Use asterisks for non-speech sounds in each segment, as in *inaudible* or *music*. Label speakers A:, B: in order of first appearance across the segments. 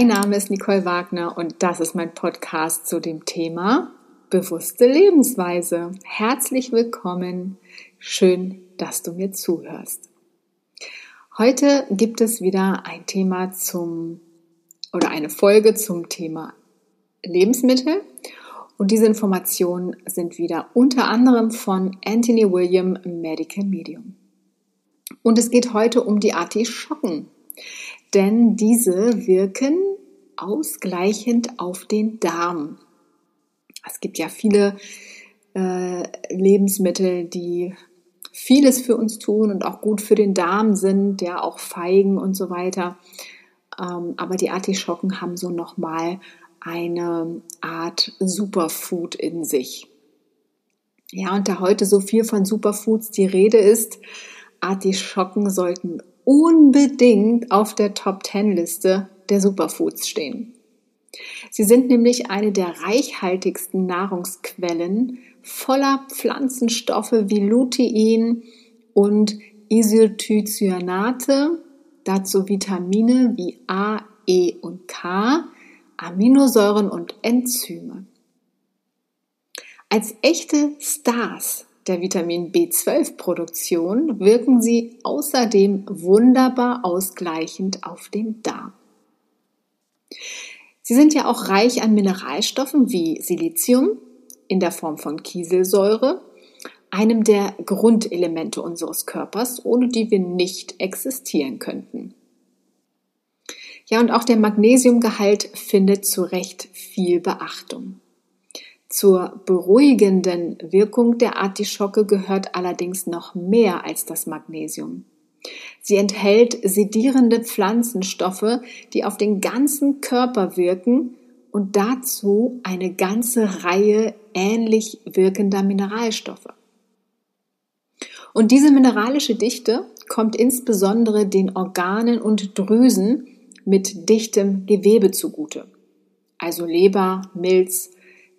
A: Mein Name ist Nicole Wagner und das ist mein Podcast zu dem Thema bewusste Lebensweise. Herzlich willkommen. Schön, dass du mir zuhörst. Heute gibt es wieder ein Thema zum oder eine Folge zum Thema Lebensmittel. Und diese Informationen sind wieder unter anderem von Anthony William Medical Medium. Und es geht heute um die Artischocken denn diese wirken ausgleichend auf den Darm. Es gibt ja viele äh, Lebensmittel, die vieles für uns tun und auch gut für den Darm sind, ja auch Feigen und so weiter. Ähm, aber die Artischocken haben so nochmal eine Art Superfood in sich. Ja, und da heute so viel von Superfoods die Rede ist, Artischocken sollten unbedingt auf der Top 10 Liste der Superfoods stehen. Sie sind nämlich eine der reichhaltigsten Nahrungsquellen voller Pflanzenstoffe wie Lutein und Isothiocyanate, dazu Vitamine wie A, E und K, Aminosäuren und Enzyme. Als echte Stars der Vitamin B12-Produktion wirken sie außerdem wunderbar ausgleichend auf den Darm. Sie sind ja auch reich an Mineralstoffen wie Silizium in der Form von Kieselsäure, einem der Grundelemente unseres Körpers, ohne die wir nicht existieren könnten. Ja, und auch der Magnesiumgehalt findet zu Recht viel Beachtung. Zur beruhigenden Wirkung der Artischocke gehört allerdings noch mehr als das Magnesium. Sie enthält sedierende Pflanzenstoffe, die auf den ganzen Körper wirken und dazu eine ganze Reihe ähnlich wirkender Mineralstoffe. Und diese mineralische Dichte kommt insbesondere den Organen und Drüsen mit dichtem Gewebe zugute, also Leber, Milz,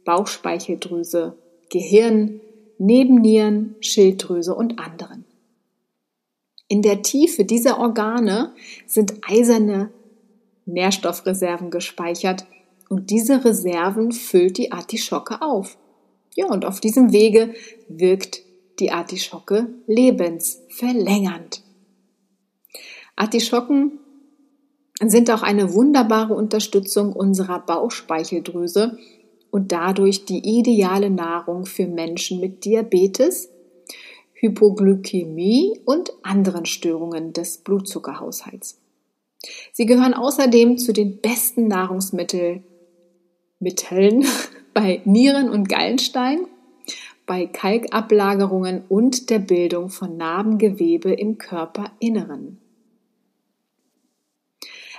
A: Bauchspeicheldrüse, Gehirn, Nebennieren, Schilddrüse und anderen. In der Tiefe dieser Organe sind eiserne Nährstoffreserven gespeichert und diese Reserven füllt die Artischocke auf. Ja, und auf diesem Wege wirkt die Artischocke lebensverlängernd. Artischocken sind auch eine wunderbare Unterstützung unserer Bauchspeicheldrüse und dadurch die ideale Nahrung für Menschen mit Diabetes, Hypoglykämie und anderen Störungen des Blutzuckerhaushalts. Sie gehören außerdem zu den besten Nahrungsmitteln *laughs* bei Nieren- und Gallenstein, bei Kalkablagerungen und der Bildung von Narbengewebe im Körperinneren.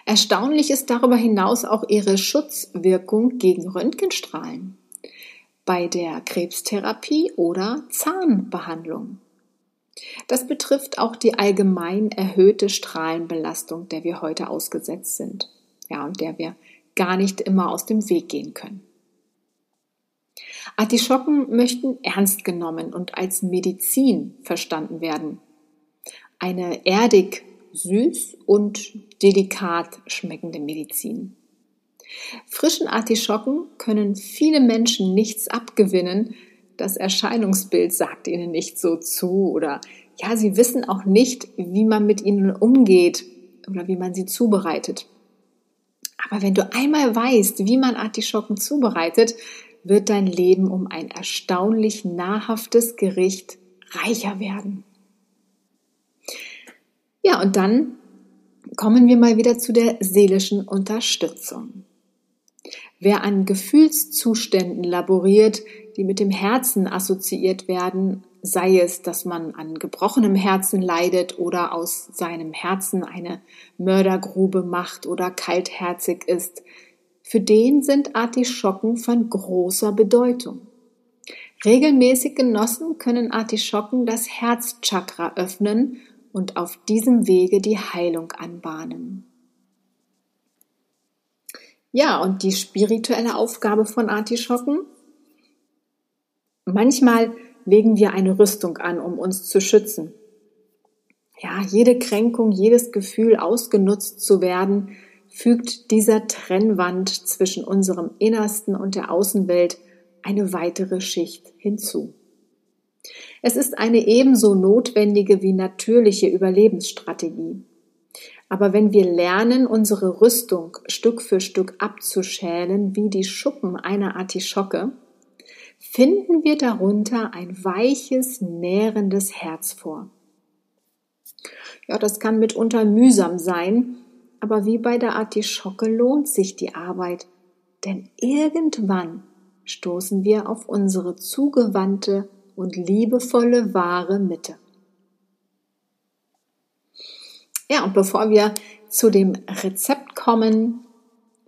A: Erstaunlich ist darüber hinaus auch ihre Schutzwirkung gegen Röntgenstrahlen bei der Krebstherapie oder Zahnbehandlung. Das betrifft auch die allgemein erhöhte Strahlenbelastung, der wir heute ausgesetzt sind. Ja, und der wir gar nicht immer aus dem Weg gehen können. Artischocken möchten ernst genommen und als Medizin verstanden werden. Eine erdig süß und delikat schmeckende Medizin. Frischen Artischocken können viele Menschen nichts abgewinnen. Das Erscheinungsbild sagt ihnen nicht so zu oder ja, sie wissen auch nicht, wie man mit ihnen umgeht oder wie man sie zubereitet. Aber wenn du einmal weißt, wie man Artischocken zubereitet, wird dein Leben um ein erstaunlich nahrhaftes Gericht reicher werden. Ja, und dann kommen wir mal wieder zu der seelischen Unterstützung. Wer an Gefühlszuständen laboriert, die mit dem Herzen assoziiert werden, sei es, dass man an gebrochenem Herzen leidet oder aus seinem Herzen eine Mördergrube macht oder kaltherzig ist, für den sind Artischocken von großer Bedeutung. Regelmäßig genossen können Artischocken das Herzchakra öffnen und auf diesem Wege die Heilung anbahnen. Ja, und die spirituelle Aufgabe von Artischocken? Manchmal legen wir eine Rüstung an, um uns zu schützen. Ja, jede Kränkung, jedes Gefühl, ausgenutzt zu werden, fügt dieser Trennwand zwischen unserem Innersten und der Außenwelt eine weitere Schicht hinzu. Es ist eine ebenso notwendige wie natürliche Überlebensstrategie. Aber wenn wir lernen, unsere Rüstung Stück für Stück abzuschälen wie die Schuppen einer Artischocke, finden wir darunter ein weiches, nährendes Herz vor. Ja, das kann mitunter mühsam sein, aber wie bei der Artischocke lohnt sich die Arbeit, denn irgendwann stoßen wir auf unsere zugewandte und liebevolle wahre Mitte. Ja, und bevor wir zu dem Rezept kommen,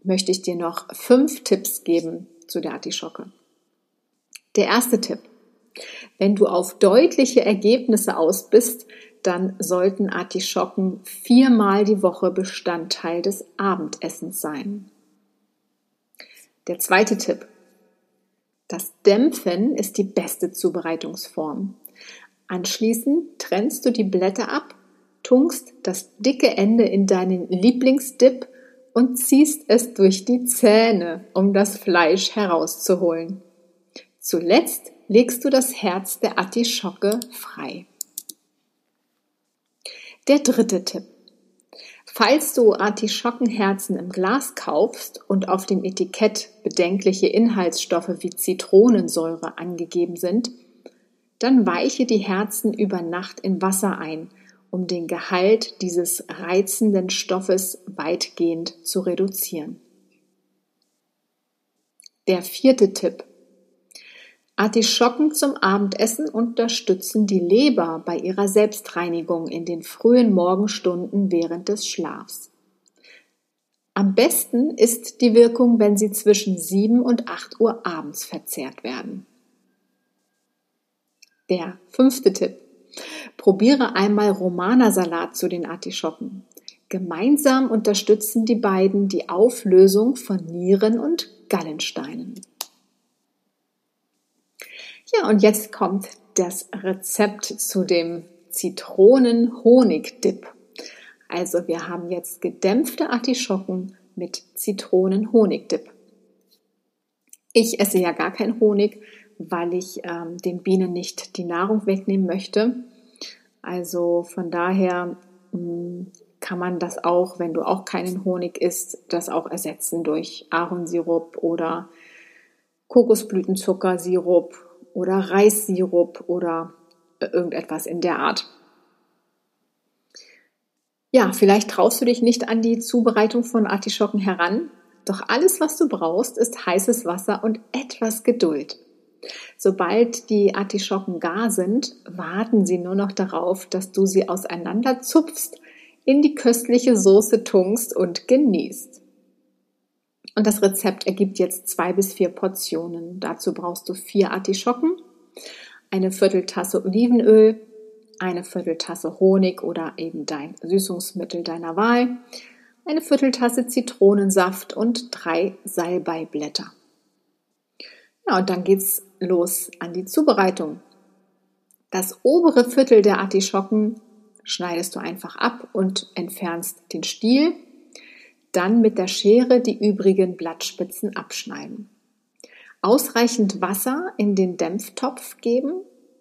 A: möchte ich dir noch fünf Tipps geben zu der Artischocke. Der erste Tipp. Wenn du auf deutliche Ergebnisse aus bist, dann sollten Artischocken viermal die Woche Bestandteil des Abendessens sein. Der zweite Tipp. Das Dämpfen ist die beste Zubereitungsform. Anschließend trennst du die Blätter ab, tunkst das dicke Ende in deinen Lieblingsdip und ziehst es durch die Zähne, um das Fleisch herauszuholen. Zuletzt legst du das Herz der Artischocke frei. Der dritte Tipp. Falls du Artischockenherzen im Glas kaufst und auf dem Etikett bedenkliche Inhaltsstoffe wie Zitronensäure angegeben sind, dann weiche die Herzen über Nacht in Wasser ein, um den Gehalt dieses reizenden Stoffes weitgehend zu reduzieren. Der vierte Tipp. Artischocken zum Abendessen unterstützen die Leber bei ihrer Selbstreinigung in den frühen Morgenstunden während des Schlafs. Am besten ist die Wirkung, wenn sie zwischen 7 und 8 Uhr abends verzehrt werden. Der fünfte Tipp. Probiere einmal Romana-Salat zu den Artischocken. Gemeinsam unterstützen die beiden die Auflösung von Nieren und Gallensteinen. Ja, und jetzt kommt das Rezept zu dem Zitronen-Honig-Dip. Also wir haben jetzt gedämpfte Artischocken mit Zitronen-Honig-Dip. Ich esse ja gar keinen Honig, weil ich ähm, den Bienen nicht die Nahrung wegnehmen möchte. Also von daher mh, hm, kann man das auch, wenn du auch keinen Honig isst, das auch ersetzen durch Ahornsirup oder Kokosblütenzuckersirup oder Reissirup oder äh, irgendetwas in der Art. Ja, vielleicht traust du dich nicht an die Zubereitung von Artischocken heran, doch alles, was du brauchst, ist heißes Wasser und etwas Geduld. Sobald die Artischocken gar sind, warten sie nur noch darauf, dass du sie auseinander zupfst, in die köstliche Soße tunkst und genießt. Und das Rezept ergibt jetzt zwei bis vier Portionen. Dazu brauchst du vier Artischocken, eine Vierteltasse Olivenöl, eine Vierteltasse Honig oder eben dein Süßungsmittel deiner Wahl, eine Vierteltasse Zitronensaft und drei Salbeiblätter. Ja, und dann geht's los an die Zubereitung. Das obere Viertel der Artischocken schneidest du einfach ab und entfernst den Stiel dann mit der Schere die übrigen Blattspitzen abschneiden. Ausreichend Wasser in den Dämpftopf geben,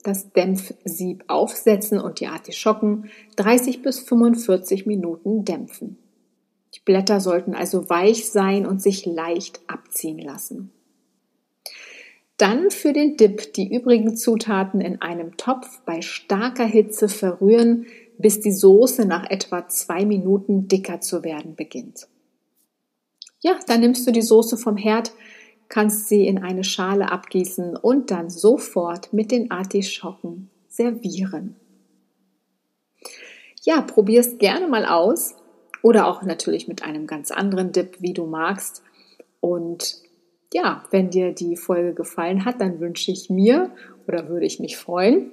A: das Dämpfsieb aufsetzen und die Artischocken 30 bis 45 Minuten dämpfen. Die Blätter sollten also weich sein und sich leicht abziehen lassen. Dann für den Dip die übrigen Zutaten in einem Topf bei starker Hitze verrühren, bis die Soße nach etwa zwei Minuten dicker zu werden beginnt. Ja, dann nimmst du die Soße vom Herd, kannst sie in eine Schale abgießen und dann sofort mit den Artischocken servieren. Ja, probier's gerne mal aus oder auch natürlich mit einem ganz anderen Dip, wie du magst. Und ja, wenn dir die Folge gefallen hat, dann wünsche ich mir oder würde ich mich freuen,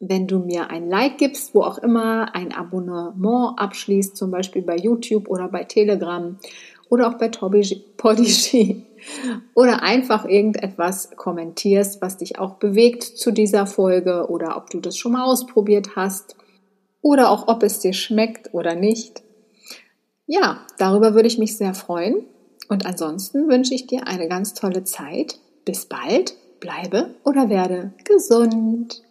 A: wenn du mir ein Like gibst, wo auch immer, ein Abonnement abschließt, zum Beispiel bei YouTube oder bei Telegram oder auch bei *laughs* Podigy oder einfach irgendetwas kommentierst, was dich auch bewegt zu dieser Folge oder ob du das schon mal ausprobiert hast oder auch ob es dir schmeckt oder nicht. Ja, darüber würde ich mich sehr freuen. Und ansonsten wünsche ich dir eine ganz tolle Zeit. Bis bald, bleibe oder werde gesund.